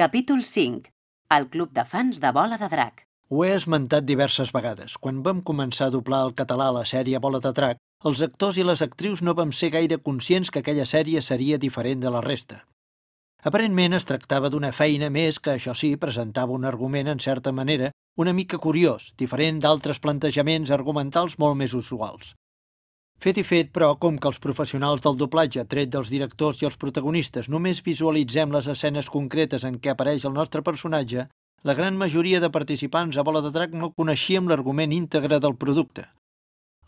Capítol 5. El club de fans de Bola de Drac. Ho he esmentat diverses vegades. Quan vam començar a doblar el català la sèrie Bola de Drac, els actors i les actrius no vam ser gaire conscients que aquella sèrie seria diferent de la resta. Aparentment es tractava d'una feina més que, això sí, presentava un argument, en certa manera, una mica curiós, diferent d'altres plantejaments argumentals molt més usuals. Fet i fet, però, com que els professionals del doblatge, tret dels directors i els protagonistes, només visualitzem les escenes concretes en què apareix el nostre personatge, la gran majoria de participants a Bola de Drac no coneixíem l'argument íntegre del producte.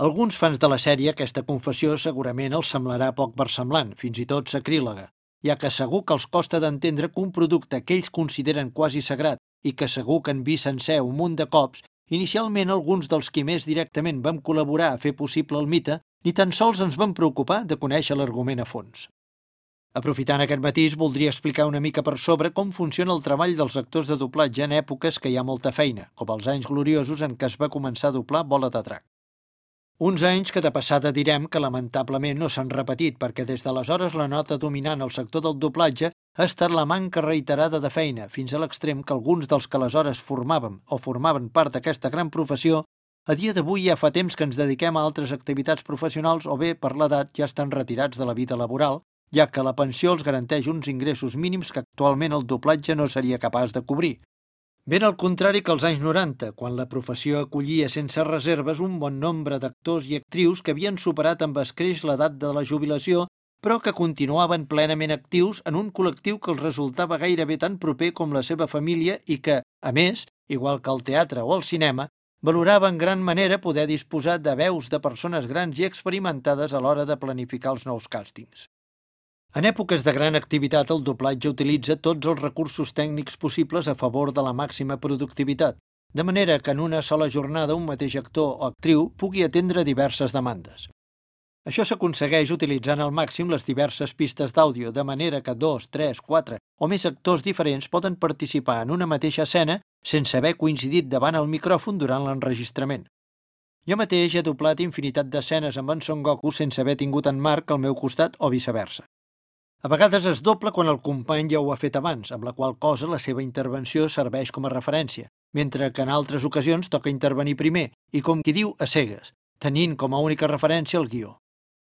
Alguns fans de la sèrie aquesta confessió segurament els semblarà poc versemblant, fins i tot sacrílega, ja que segur que els costa d'entendre que un producte que ells consideren quasi sagrat i que segur que han vist sencer un munt de cops, inicialment alguns dels qui més directament vam col·laborar a fer possible el mite ni tan sols ens vam preocupar de conèixer l'argument a fons. Aprofitant aquest matís, voldria explicar una mica per sobre com funciona el treball dels actors de doblatge en èpoques que hi ha molta feina, com els anys gloriosos en què es va començar a doblar Bola de Drac. Uns anys que de passada direm que lamentablement no s'han repetit perquè des d'aleshores la nota dominant al sector del doblatge ha estat la manca reiterada de feina, fins a l'extrem que alguns dels que aleshores formàvem o formaven part d'aquesta gran professió a dia d'avui ja fa temps que ens dediquem a altres activitats professionals o bé per l'edat ja estan retirats de la vida laboral, ja que la pensió els garanteix uns ingressos mínims que actualment el doblatge no seria capaç de cobrir. Ben al contrari que als anys 90, quan la professió acollia sense reserves un bon nombre d'actors i actrius que havien superat amb escreix l'edat de la jubilació, però que continuaven plenament actius en un col·lectiu que els resultava gairebé tan proper com la seva família i que, a més, igual que el teatre o el cinema, valorava en gran manera poder disposar de veus de persones grans i experimentades a l'hora de planificar els nous càstings. En èpoques de gran activitat, el doblatge utilitza tots els recursos tècnics possibles a favor de la màxima productivitat, de manera que en una sola jornada un mateix actor o actriu pugui atendre diverses demandes. Això s'aconsegueix utilitzant al màxim les diverses pistes d'àudio, de manera que dos, tres, quatre o més actors diferents poden participar en una mateixa escena sense haver coincidit davant el micròfon durant l'enregistrament. Jo mateix he doblat infinitat d'escenes amb en Son Goku sense haver tingut en Marc al meu costat o viceversa. A vegades es doble quan el company ja ho ha fet abans, amb la qual cosa la seva intervenció serveix com a referència, mentre que en altres ocasions toca intervenir primer i, com qui diu, a cegues, tenint com a única referència el guió.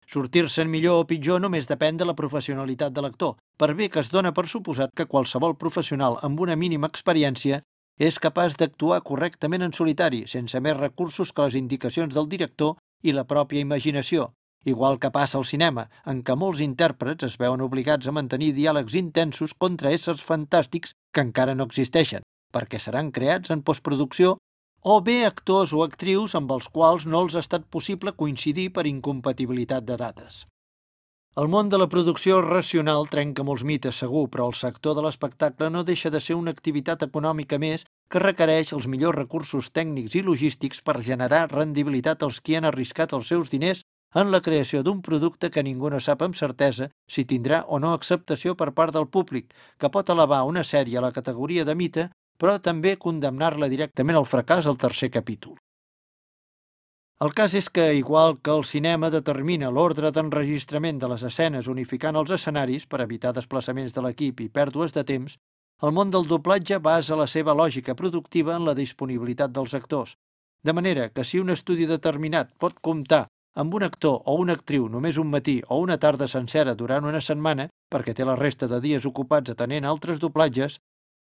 Sortir-se'n millor o pitjor només depèn de la professionalitat de l'actor, per bé que es dona per suposat que qualsevol professional amb una mínima experiència és capaç d'actuar correctament en solitari, sense més recursos que les indicacions del director i la pròpia imaginació, igual que passa al cinema, en què molts intèrprets es veuen obligats a mantenir diàlegs intensos contra éssers fantàstics que encara no existeixen, perquè seran creats en postproducció, o bé actors o actrius amb els quals no els ha estat possible coincidir per incompatibilitat de dates. El món de la producció racional trenca molts mites, segur, però el sector de l'espectacle no deixa de ser una activitat econòmica més que requereix els millors recursos tècnics i logístics per generar rendibilitat als qui han arriscat els seus diners en la creació d'un producte que ningú no sap amb certesa si tindrà o no acceptació per part del públic, que pot elevar una sèrie a la categoria de mite, però també condemnar-la directament al fracàs al tercer capítol. El cas és que, igual que el cinema determina l'ordre d'enregistrament de les escenes unificant els escenaris per evitar desplaçaments de l'equip i pèrdues de temps, el món del doblatge basa la seva lògica productiva en la disponibilitat dels actors, de manera que si un estudi determinat pot comptar amb un actor o una actriu només un matí o una tarda sencera durant una setmana, perquè té la resta de dies ocupats atenent altres doblatges,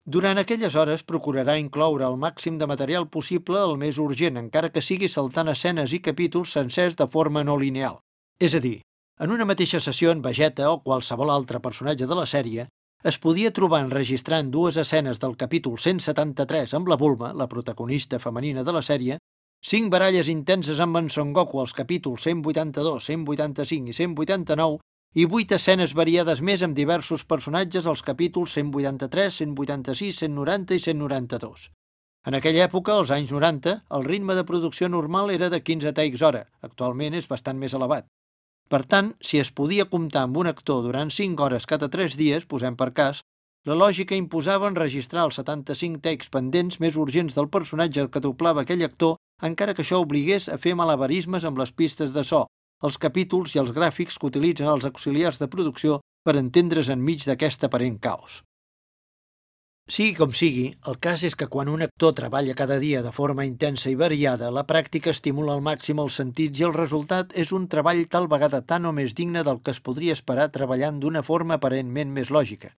durant aquelles hores procurarà incloure el màxim de material possible el més urgent, encara que sigui saltant escenes i capítols sencers de forma no lineal. És a dir, en una mateixa sessió en Vegeta o qualsevol altre personatge de la sèrie, es podia trobar enregistrant dues escenes del capítol 173 amb la Bulma, la protagonista femenina de la sèrie, cinc baralles intenses amb en Son Goku als capítols 182, 185 i 189 i vuit escenes variades més amb diversos personatges als capítols 183, 186, 190 i 192. En aquella època, als anys 90, el ritme de producció normal era de 15 takes hora, actualment és bastant més elevat. Per tant, si es podia comptar amb un actor durant 5 hores cada 3 dies, posem per cas, la lògica imposava enregistrar els 75 takes pendents més urgents del personatge que doblava aquell actor, encara que això obligués a fer malabarismes amb les pistes de so, els capítols i els gràfics que utilitzen els auxiliars de producció per entendre's enmig d'aquest aparent caos. Sigui com sigui, el cas és que quan un actor treballa cada dia de forma intensa i variada, la pràctica estimula al màxim els sentits i el resultat és un treball tal vegada tan o més digne del que es podria esperar treballant d'una forma aparentment més lògica.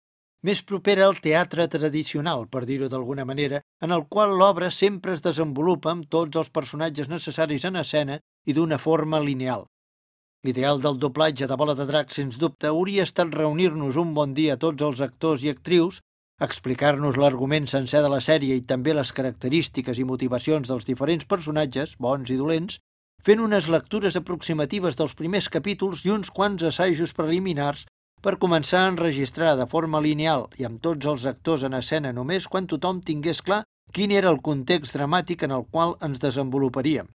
Més propera al teatre tradicional, per dir-ho d'alguna manera, en el qual l'obra sempre es desenvolupa amb tots els personatges necessaris en escena i d'una forma lineal. L'ideal del doblatge de Bola de Drac, sens dubte, hauria estat reunir-nos un bon dia tots els actors i actrius explicar-nos l'argument sencer de la sèrie i també les característiques i motivacions dels diferents personatges, bons i dolents, fent unes lectures aproximatives dels primers capítols i uns quants assajos preliminars per començar a enregistrar de forma lineal i amb tots els actors en escena només quan tothom tingués clar quin era el context dramàtic en el qual ens desenvoluparíem.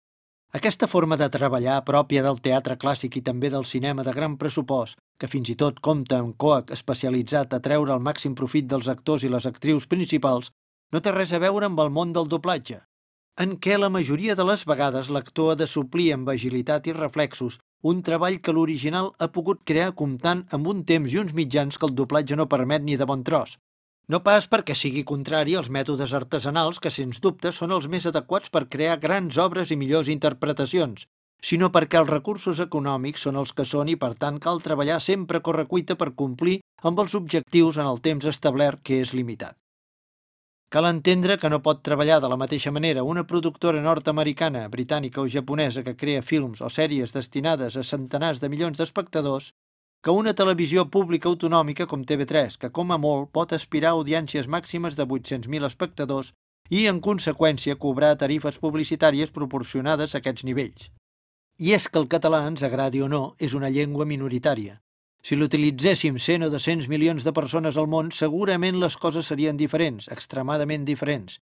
Aquesta forma de treballar, pròpia del teatre clàssic i també del cinema de gran pressupost, que fins i tot compta amb coac especialitzat a treure el màxim profit dels actors i les actrius principals, no té res a veure amb el món del doblatge, en què la majoria de les vegades l'actor ha de suplir amb agilitat i reflexos un treball que l'original ha pogut crear comptant amb un temps i uns mitjans que el doblatge no permet ni de bon tros, no pas perquè sigui contrari als mètodes artesanals que, sens dubte, són els més adequats per crear grans obres i millors interpretacions, sinó perquè els recursos econòmics són els que són i, per tant, cal treballar sempre a correcuita per complir amb els objectius en el temps establert que és limitat. Cal entendre que no pot treballar de la mateixa manera una productora nord-americana, britànica o japonesa que crea films o sèries destinades a centenars de milions d'espectadors que una televisió pública autonòmica com TV3, que com a molt pot aspirar a audiències màximes de 800.000 espectadors i, en conseqüència, cobrar tarifes publicitàries proporcionades a aquests nivells. I és que el català, ens agradi o no, és una llengua minoritària. Si l'utilitzéssim 100 o 200 milions de persones al món, segurament les coses serien diferents, extremadament diferents.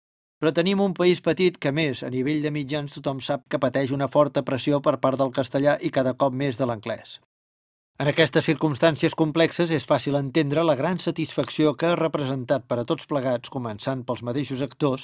Però tenim un país petit que, més, a nivell de mitjans, tothom sap que pateix una forta pressió per part del castellà i cada cop més de l'anglès. En aquestes circumstàncies complexes és fàcil entendre la gran satisfacció que ha representat per a tots plegats, començant pels mateixos actors,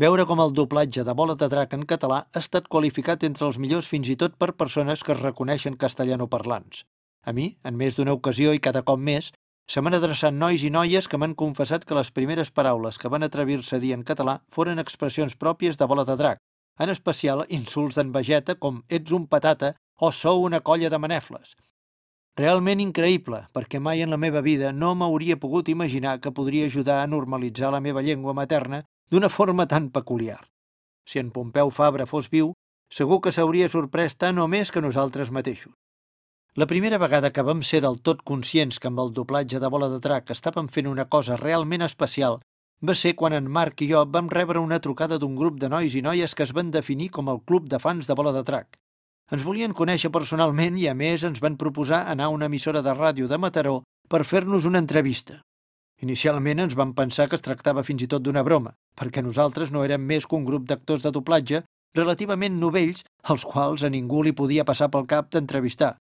veure com el doblatge de Bola de Drac en català ha estat qualificat entre els millors fins i tot per persones que es reconeixen castellanoparlants. A mi, en més d'una ocasió i cada cop més, se m'han adreçat nois i noies que m'han confessat que les primeres paraules que van atrevir-se a dir en català foren expressions pròpies de Bola de Drac, en especial insults d'en Vegeta com «ets un patata» o «sou una colla de manefles», Realment increïble, perquè mai en la meva vida no m'hauria pogut imaginar que podria ajudar a normalitzar la meva llengua materna d'una forma tan peculiar. Si en Pompeu Fabra fos viu, segur que s'hauria sorprès tant o més que nosaltres mateixos. La primera vegada que vam ser del tot conscients que amb el doblatge de Bola de Drac estàvem fent una cosa realment especial va ser quan en Marc i jo vam rebre una trucada d'un grup de nois i noies que es van definir com el Club de Fans de Bola de Drac. Ens volien conèixer personalment i, a més, ens van proposar anar a una emissora de ràdio de Mataró per fer-nos una entrevista. Inicialment ens vam pensar que es tractava fins i tot d'una broma, perquè nosaltres no érem més que un grup d'actors de doblatge relativament novells als quals a ningú li podia passar pel cap d'entrevistar.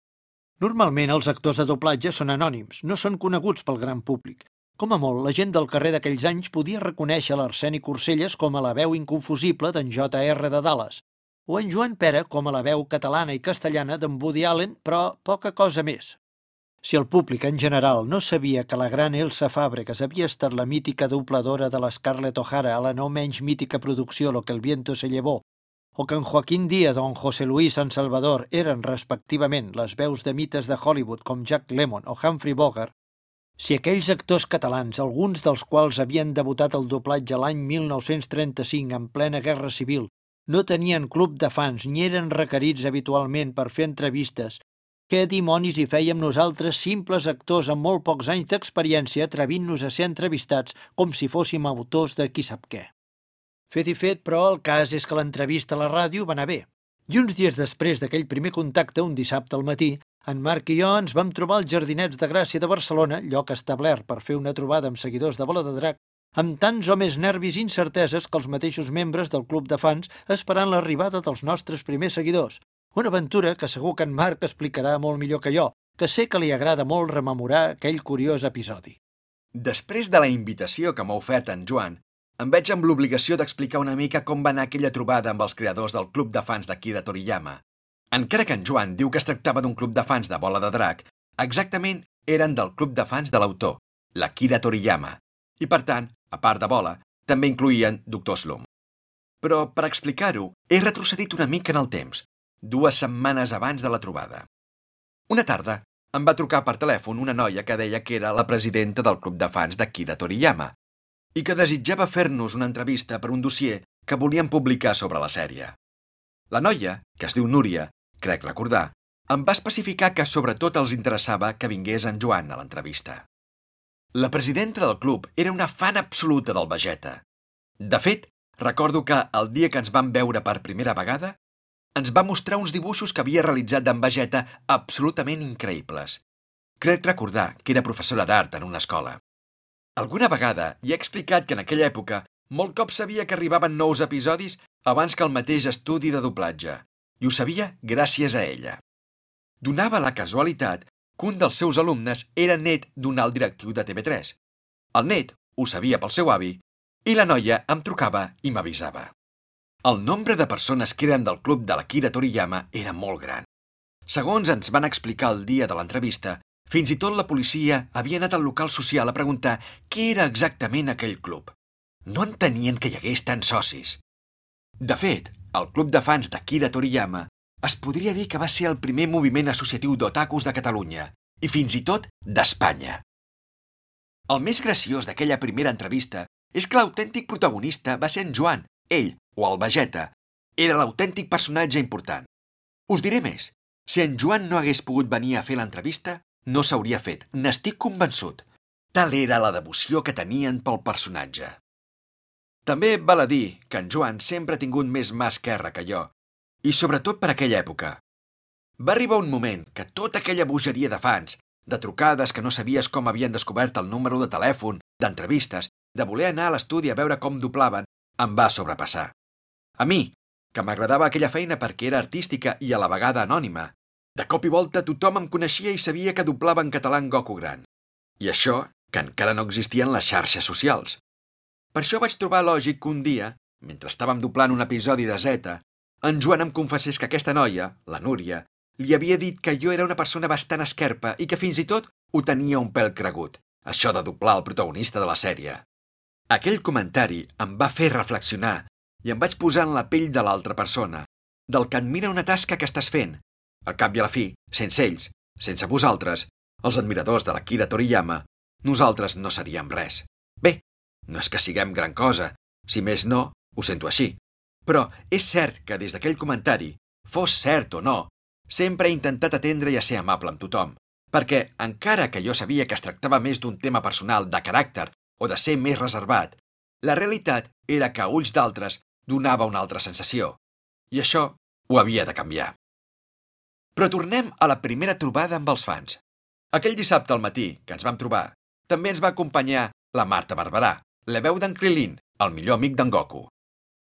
Normalment els actors de doblatge són anònims, no són coneguts pel gran públic. Com a molt, la gent del carrer d'aquells anys podia reconèixer l'Arseni Corselles com a la veu inconfusible d'en J.R. de Dallas, o en Joan Pera com a la veu catalana i castellana d'en Woody Allen, però poca cosa més. Si el públic en general no sabia que la gran Elsa Fàbregas havia estat la mítica dobladora de l'Scarlett O'Hara a la no menys mítica producció Lo que el viento se llevó, o que en Joaquín Díaz o en José Luis San Salvador eren, respectivament, les veus de mites de Hollywood com Jack Lemmon o Humphrey Bogart, si aquells actors catalans, alguns dels quals havien debutat el doblatge l'any 1935 en plena Guerra Civil, no tenien club de fans ni eren requerits habitualment per fer entrevistes. Què dimonis hi fèiem nosaltres, simples actors amb molt pocs anys d'experiència, atrevint-nos a ser entrevistats com si fóssim autors de qui sap què? Fet i fet, però, el cas és que l'entrevista a la ràdio va anar bé. I uns dies després d'aquell primer contacte, un dissabte al matí, en Marc i jo ens vam trobar als Jardinets de Gràcia de Barcelona, lloc establert per fer una trobada amb seguidors de Bola de Drac, amb tants o més nervis i incerteses que els mateixos membres del club de fans esperant l'arribada dels nostres primers seguidors. Una aventura que segur que en Marc explicarà molt millor que jo, que sé que li agrada molt rememorar aquell curiós episodi. Després de la invitació que m'ha ofert en Joan, em veig amb l'obligació d'explicar una mica com va anar aquella trobada amb els creadors del club de fans d'Akira Toriyama. Encara que en Joan diu que es tractava d'un club de fans de bola de drac, exactament eren del club de fans de l'autor, l'Akira Toriyama, i, per tant, a part de bola, també incluïen Doctor Slum. Però, per explicar-ho, he retrocedit una mica en el temps, dues setmanes abans de la trobada. Una tarda, em va trucar per telèfon una noia que deia que era la presidenta del club de fans d'Akira Toriyama i que desitjava fer-nos una entrevista per un dossier que volien publicar sobre la sèrie. La noia, que es diu Núria, crec recordar, em va especificar que sobretot els interessava que vingués en Joan a l'entrevista. La presidenta del club era una fan absoluta del Vegeta. De fet, recordo que el dia que ens vam veure per primera vegada, ens va mostrar uns dibuixos que havia realitzat d'en Vegeta absolutament increïbles. Crec recordar que era professora d'art en una escola. Alguna vegada hi he explicat que en aquella època molt cop sabia que arribaven nous episodis abans que el mateix estudi de doblatge, i ho sabia gràcies a ella. Donava la casualitat que un dels seus alumnes era net d'un alt directiu de TV3. El net ho sabia pel seu avi i la noia em trucava i m'avisava. El nombre de persones que eren del club de l'Akira Toriyama era molt gran. Segons ens van explicar el dia de l'entrevista, fins i tot la policia havia anat al local social a preguntar què era exactament aquell club. No entenien que hi hagués tants socis. De fet, el club de fans d'Akira Toriyama es podria dir que va ser el primer moviment associatiu d'otakus de Catalunya i fins i tot d'Espanya. El més graciós d'aquella primera entrevista és que l'autèntic protagonista va ser en Joan, ell, o el Vegeta. Era l'autèntic personatge important. Us diré més. Si en Joan no hagués pogut venir a fer l'entrevista, no s'hauria fet, n'estic convençut. Tal era la devoció que tenien pel personatge. També val a dir que en Joan sempre ha tingut més mà esquerra que jo, i sobretot per aquella època. Va arribar un moment que tota aquella bogeria de fans, de trucades que no sabies com havien descobert el número de telèfon, d'entrevistes, de voler anar a l'estudi a veure com doblaven, em va sobrepassar. A mi, que m'agradava aquella feina perquè era artística i a la vegada anònima, de cop i volta tothom em coneixia i sabia que doblava en català en Goku Gran. I això, que encara no existien les xarxes socials. Per això vaig trobar lògic que un dia, mentre estàvem doblant un episodi de Zeta, en Joan em confessés que aquesta noia, la Núria, li havia dit que jo era una persona bastant esquerpa i que fins i tot ho tenia un pèl cregut, això de doblar el protagonista de la sèrie. Aquell comentari em va fer reflexionar i em vaig posar en la pell de l'altra persona, del que admira una tasca que estàs fent. Al cap i a la fi, sense ells, sense vosaltres, els admiradors de l'Akira Toriyama, nosaltres no seríem res. Bé, no és que siguem gran cosa, si més no, ho sento així. Però és cert que des d'aquell comentari, fos cert o no, sempre he intentat atendre i a ser amable amb tothom, perquè, encara que jo sabia que es tractava més d'un tema personal de caràcter o de ser més reservat, la realitat era que a ulls d'altres donava una altra sensació, i això ho havia de canviar. Però tornem a la primera trobada amb els fans. Aquell dissabte al matí, que ens vam trobar, també ens va acompanyar la Marta Barberà, la veu d'en Krilin, el millor amic d'en Goku.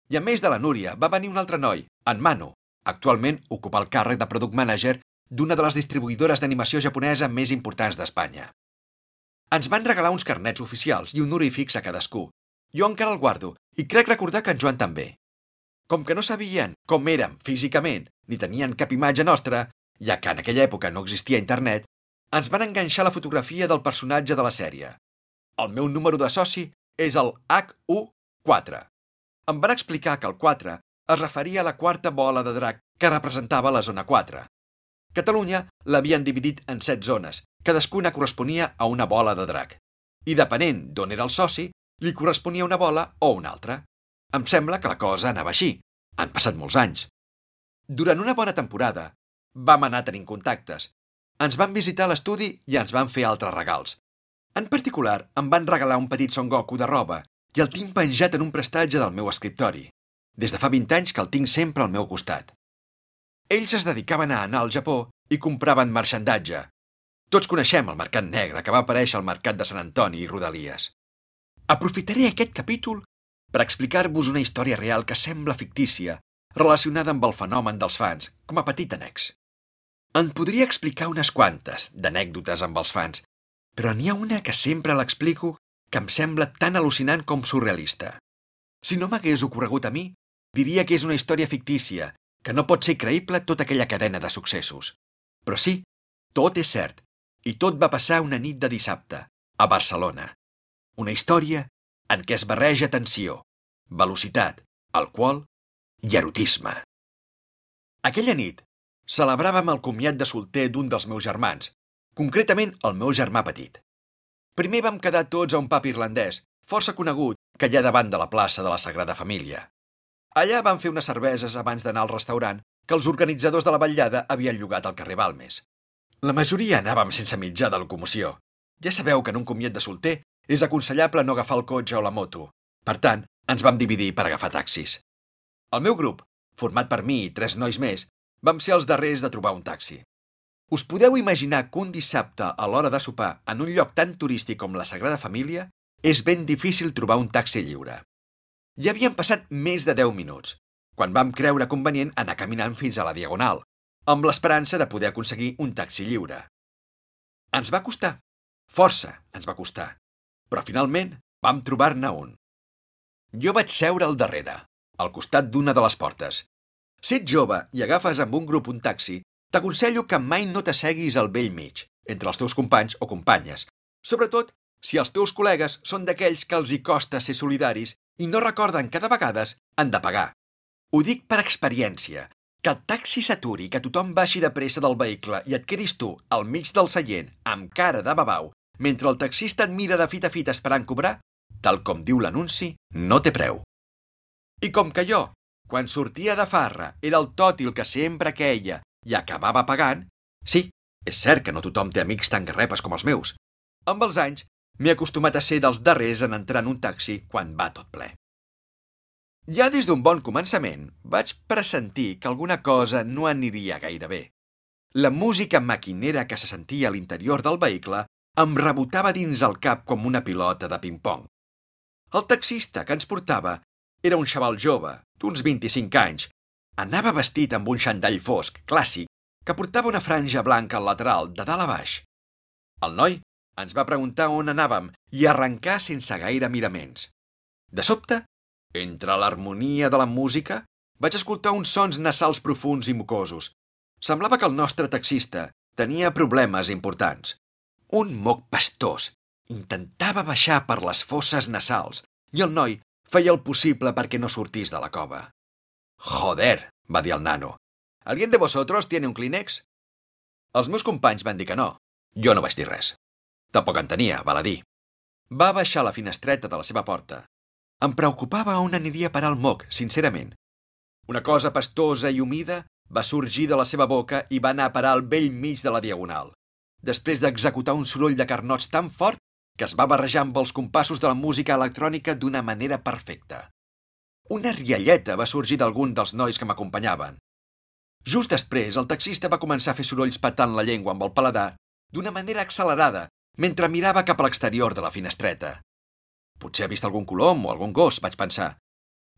I a més de la Núria, va venir un altre noi, en Manu. Actualment ocupa el càrrec de Product Manager d'una de les distribuïdores d'animació japonesa més importants d'Espanya. Ens van regalar uns carnets oficials i un honorífics a cadascú. Jo encara el guardo i crec recordar que en Joan també. Com que no sabien com érem físicament ni tenien cap imatge nostra, ja que en aquella època no existia internet, ens van enganxar la fotografia del personatge de la sèrie. El meu número de soci és el HU4 em van explicar que el 4 es referia a la quarta bola de drac que representava la zona 4. Catalunya l'havien dividit en set zones, cadascuna corresponia a una bola de drac. I depenent d'on era el soci, li corresponia una bola o una altra. Em sembla que la cosa anava així. Han passat molts anys. Durant una bona temporada, vam anar tenint contactes. Ens van visitar l'estudi i ens van fer altres regals. En particular, em van regalar un petit Son Goku de roba i el tinc penjat en un prestatge del meu escriptori. Des de fa 20 anys que el tinc sempre al meu costat. Ells es dedicaven a anar al Japó i compraven marxandatge. Tots coneixem el mercat negre que va aparèixer al mercat de Sant Antoni i Rodalies. Aprofitaré aquest capítol per explicar-vos una història real que sembla fictícia, relacionada amb el fenomen dels fans, com a petit annex. En podria explicar unes quantes d'anècdotes amb els fans, però n'hi ha una que sempre l'explico que em sembla tan al·lucinant com surrealista. Si no m'hagués ocorregut a mi, diria que és una història fictícia, que no pot ser creïble tota aquella cadena de successos. Però sí, tot és cert, i tot va passar una nit de dissabte, a Barcelona. Una història en què es barreja tensió, velocitat, alcohol i erotisme. Aquella nit celebràvem el comiat de solter d'un dels meus germans, concretament el meu germà petit. Primer vam quedar tots a un pub irlandès, força conegut, que hi ha davant de la plaça de la Sagrada Família. Allà vam fer unes cerveses abans d'anar al restaurant que els organitzadors de la vetllada havien llogat al carrer Balmes. La majoria anàvem sense mitjà de locomoció. Ja sabeu que en un comiat de solter és aconsellable no agafar el cotxe o la moto. Per tant, ens vam dividir per agafar taxis. El meu grup, format per mi i tres nois més, vam ser els darrers de trobar un taxi. Us podeu imaginar que un dissabte a l'hora de sopar en un lloc tan turístic com la Sagrada Família és ben difícil trobar un taxi lliure. Ja havien passat més de 10 minuts, quan vam creure convenient anar caminant fins a la Diagonal, amb l'esperança de poder aconseguir un taxi lliure. Ens va costar. Força ens va costar. Però finalment vam trobar-ne un. Jo vaig seure al darrere, al costat d'una de les portes. Si ets jove i agafes amb un grup un taxi, t'aconsello que mai no t'asseguis al vell mig, entre els teus companys o companyes, sobretot si els teus col·legues són d'aquells que els hi costa ser solidaris i no recorden que de vegades han de pagar. Ho dic per experiència, que el taxi s'aturi, que tothom baixi de pressa del vehicle i et quedis tu al mig del seient amb cara de babau mentre el taxista et mira de fit a fit esperant cobrar, tal com diu l'anunci, no té preu. I com que jo, quan sortia de farra, era el tòtil que sempre queia i acabava pagant, sí, és cert que no tothom té amics tan garrepes com els meus. Amb els anys, m'he acostumat a ser dels darrers en entrar en un taxi quan va tot ple. Ja des d'un bon començament vaig pressentir que alguna cosa no aniria gaire bé. La música maquinera que se sentia a l'interior del vehicle em rebotava dins el cap com una pilota de ping-pong. El taxista que ens portava era un xaval jove, d'uns 25 anys. Anava vestit amb un xandall fosc, clàssic, que portava una franja blanca al lateral, de dalt a baix. El noi ens va preguntar on anàvem i arrencar sense gaire miraments. De sobte, entre l'harmonia de la música, vaig escoltar uns sons nasals profuns i mucosos. Semblava que el nostre taxista tenia problemes importants. Un moc pastós intentava baixar per les fosses nasals i el noi feia el possible perquè no sortís de la cova. Joder, va dir el nano. ¿Alguien de vosotros tiene un clínex? Els meus companys van dir que no. Jo no vaig dir res. Tampoc en tenia, val a dir. Va baixar la finestreta de la seva porta. Em preocupava on aniria a parar el moc, sincerament. Una cosa pastosa i humida va sorgir de la seva boca i va anar a parar al vell mig de la diagonal després d'executar un soroll de carnots tan fort que es va barrejar amb els compassos de la música electrònica d'una manera perfecta. Una rialleta va sorgir d'algun dels nois que m'acompanyaven. Just després, el taxista va començar a fer sorolls patant la llengua amb el paladar d'una manera accelerada mentre mirava cap a l'exterior de la finestreta. Potser ha vist algun colom o algun gos, vaig pensar.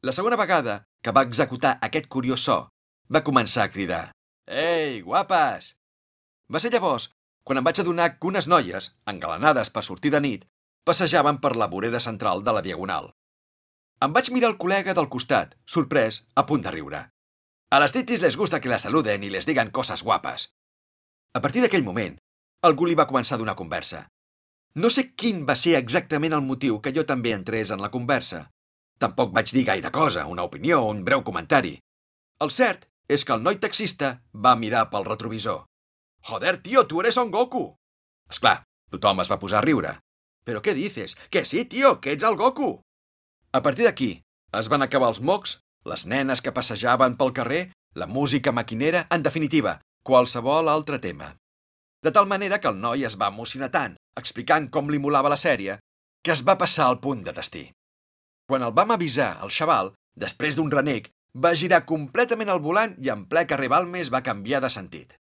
La segona vegada que va executar aquest curiós so, va començar a cridar «Ei, guapes!». Va ser llavors quan em vaig adonar que unes noies, engalanades per sortir de nit, passejaven per la vorera central de la Diagonal. Em vaig mirar el col·lega del costat, sorprès, a punt de riure. A les titis les gusta que la saluden i les digan coses guapes. A partir d'aquell moment, algú li va començar a donar conversa. No sé quin va ser exactament el motiu que jo també entrés en la conversa. Tampoc vaig dir gaire cosa, una opinió o un breu comentari. El cert és que el noi taxista va mirar pel retrovisor. Joder, tío, tú eres Son Goku! Esclar, tothom es va posar a riure. Però què dices? Que sí, tio, que ets el Goku! A partir d'aquí, es van acabar els mocs, les nenes que passejaven pel carrer, la música maquinera, en definitiva, qualsevol altre tema. De tal manera que el noi es va emocionar tant, explicant com li molava la sèrie, que es va passar al punt de destí. Quan el vam avisar, el xaval, després d'un renec, va girar completament el volant i en ple carrer Balmes va canviar de sentit.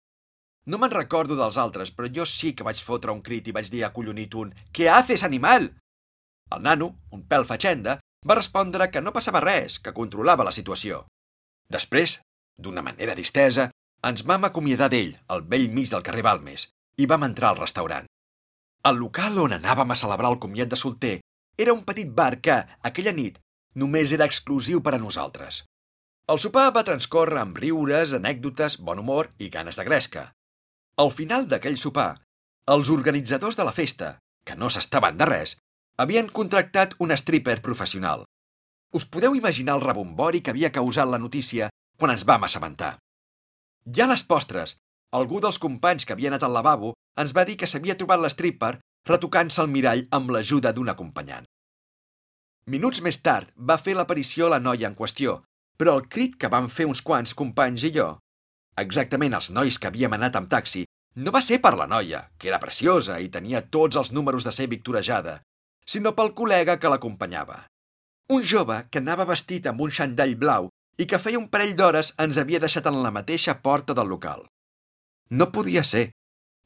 No me'n recordo dels altres, però jo sí que vaig fotre un crit i vaig dir acollonit un «Què haces, animal?» El nano, un pèl fatxenda, va respondre que no passava res, que controlava la situació. Després, d'una manera distesa, ens vam acomiadar d'ell, al vell mig del carrer Balmes, i vam entrar al restaurant. El local on anàvem a celebrar el comiat de solter era un petit bar que, aquella nit, només era exclusiu per a nosaltres. El sopar va transcorrer amb riures, anècdotes, bon humor i ganes de gresca. Al final d'aquell sopar, els organitzadors de la festa, que no s'estaven de res, Havien contractat un stripper professional. Us podeu imaginar el rebombori que havia causat la notícia quan ens vam assabentar. Ja a les postres, algú dels companys que havia anat al lavabo ens va dir que s'havia trobat l'estripper retocant-se el mirall amb l'ajuda d'un acompanyant. Minuts més tard va fer l'aparició la noia en qüestió, però el crit que van fer uns quants companys i jo, exactament els nois que havíem anat amb taxi, no va ser per la noia, que era preciosa i tenia tots els números de ser victorejada, sinó pel col·lega que l'acompanyava. Un jove que anava vestit amb un xandall blau i que feia un parell d'hores ens havia deixat en la mateixa porta del local. No podia ser.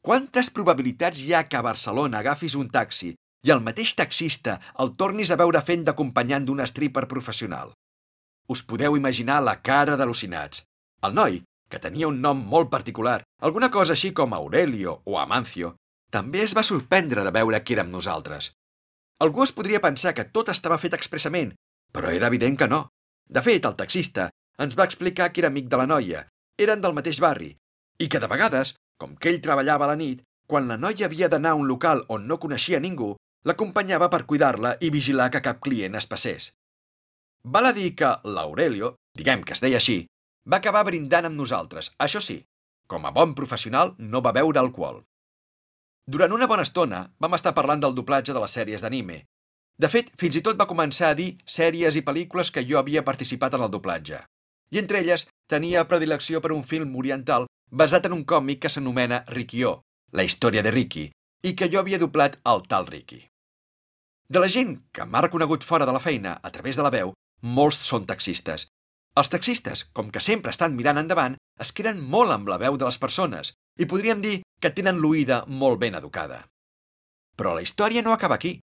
Quantes probabilitats hi ha que a Barcelona agafis un taxi i el mateix taxista el tornis a veure fent d'acompanyant d'un stripper professional? Us podeu imaginar la cara d'al·lucinats. El noi, que tenia un nom molt particular, alguna cosa així com Aurelio o Amancio, també es va sorprendre de veure que érem nosaltres. Algú es podria pensar que tot estava fet expressament, però era evident que no. De fet, el taxista ens va explicar que era amic de la noia, eren del mateix barri, i que de vegades, com que ell treballava a la nit, quan la noia havia d'anar a un local on no coneixia ningú, l'acompanyava per cuidar-la i vigilar que cap client es passés. Val a dir que l'Aurelio, diguem que es deia així, va acabar brindant amb nosaltres, això sí, com a bon professional no va beure alcohol. Durant una bona estona vam estar parlant del doblatge de les sèries d'anime, de fet, fins i tot va començar a dir sèries i pel·lícules que jo havia participat en el doblatge. I entre elles tenia predilecció per un film oriental basat en un còmic que s'anomena Rikyo, la història de Riki, i que jo havia doblat al tal Riki. De la gent que m'ha reconegut fora de la feina a través de la veu, molts són taxistes. Els taxistes, com que sempre estan mirant endavant, es queden molt amb la veu de les persones i podríem dir que tenen l'oïda molt ben educada. Però la història no acaba aquí.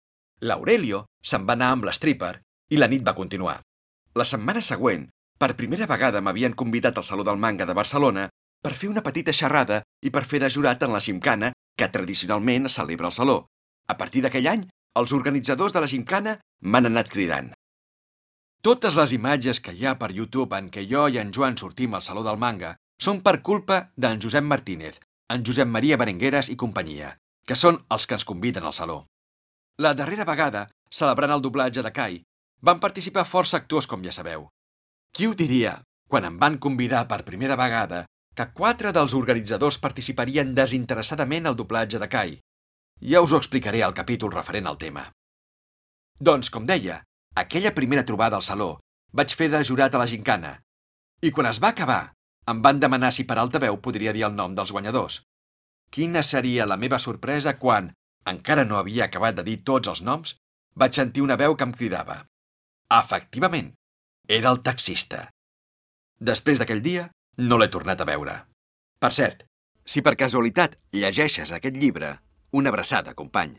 L'Aurelio se'n va anar amb l'stripper i la nit va continuar. La setmana següent, per primera vegada m'havien convidat al Saló del Manga de Barcelona per fer una petita xerrada i per fer de jurat en la gimcana que tradicionalment es celebra al Saló. A partir d'aquell any, els organitzadors de la gimcana m'han anat cridant. Totes les imatges que hi ha per YouTube en què jo i en Joan sortim al Saló del Manga són per culpa d'en Josep Martínez, en Josep Maria Berengueres i companyia, que són els que ens conviden al Saló. La darrera vegada, celebrant el doblatge de Kai, van participar força actors, com ja sabeu. Qui ho diria, quan em van convidar per primera vegada, que quatre dels organitzadors participarien desinteressadament al doblatge de Kai? Ja us ho explicaré al capítol referent al tema. Doncs, com deia, aquella primera trobada al saló vaig fer de jurat a la gincana. I quan es va acabar, em van demanar si per altaveu podria dir el nom dels guanyadors. Quina seria la meva sorpresa quan, encara no havia acabat de dir tots els noms, vaig sentir una veu que em cridava. Efectivament, era el taxista. Després d'aquell dia, no l'he tornat a veure. Per cert, si per casualitat llegeixes aquest llibre, una abraçada, company.